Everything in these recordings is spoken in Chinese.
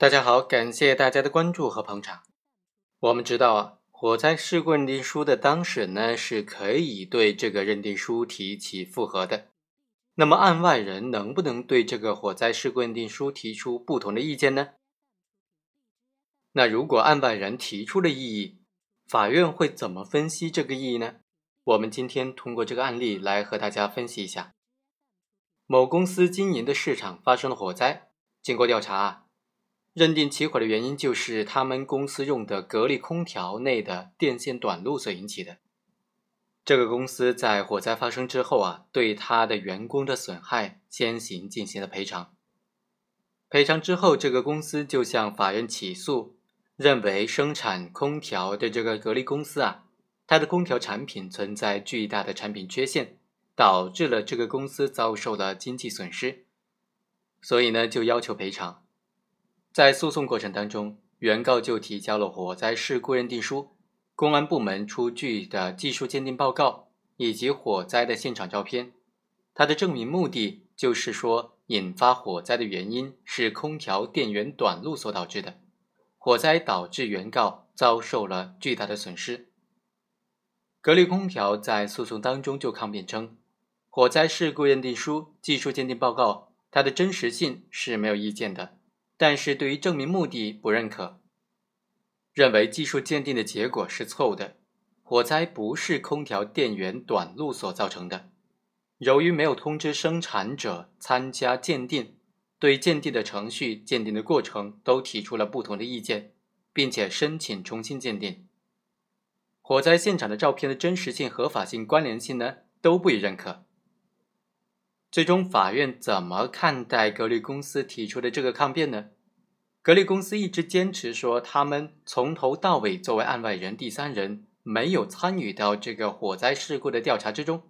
大家好，感谢大家的关注和捧场。我们知道啊，火灾事故认定书的当事人呢是可以对这个认定书提起复核的。那么案外人能不能对这个火灾事故认定书提出不同的意见呢？那如果案外人提出了异议，法院会怎么分析这个异议呢？我们今天通过这个案例来和大家分析一下。某公司经营的市场发生了火灾，经过调查啊。认定起火的原因就是他们公司用的格力空调内的电线短路所引起的。这个公司在火灾发生之后啊，对他的员工的损害先行进行了赔偿。赔偿之后，这个公司就向法院起诉，认为生产空调的这个格力公司啊，它的空调产品存在巨大的产品缺陷，导致了这个公司遭受了经济损失，所以呢，就要求赔偿。在诉讼过程当中，原告就提交了火灾事故认定书、公安部门出具的技术鉴定报告以及火灾的现场照片。他的证明目的就是说，引发火灾的原因是空调电源短路所导致的，火灾导致原告遭受了巨大的损失。格力空调在诉讼当中就抗辩称，火灾事故认定书、技术鉴定报告它的真实性是没有意见的。但是对于证明目的不认可，认为技术鉴定的结果是错误的，火灾不是空调电源短路所造成的。由于没有通知生产者参加鉴定，对鉴定的程序、鉴定的过程都提出了不同的意见，并且申请重新鉴定。火灾现场的照片的真实性、合法性、关联性呢，都不予认可。最终，法院怎么看待格力公司提出的这个抗辩呢？格力公司一直坚持说，他们从头到尾作为案外人、第三人，没有参与到这个火灾事故的调查之中。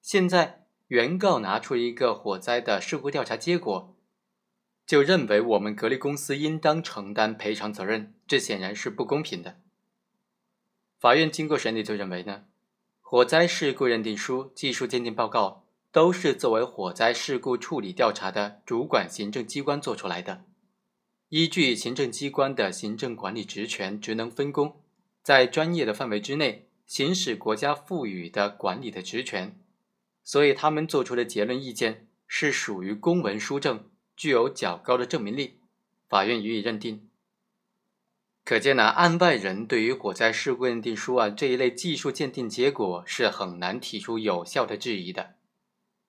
现在，原告拿出一个火灾的事故调查结果，就认为我们格力公司应当承担赔偿责任，这显然是不公平的。法院经过审理，就认为呢，火灾事故认定书、技术鉴定报告。都是作为火灾事故处理调查的主管行政机关做出来的，依据行政机关的行政管理职权、职能分工，在专业的范围之内行使国家赋予的管理的职权，所以他们做出的结论意见是属于公文书证，具有较高的证明力，法院予以认定。可见呢，案外人对于火灾事故认定书啊这一类技术鉴定结果是很难提出有效的质疑的。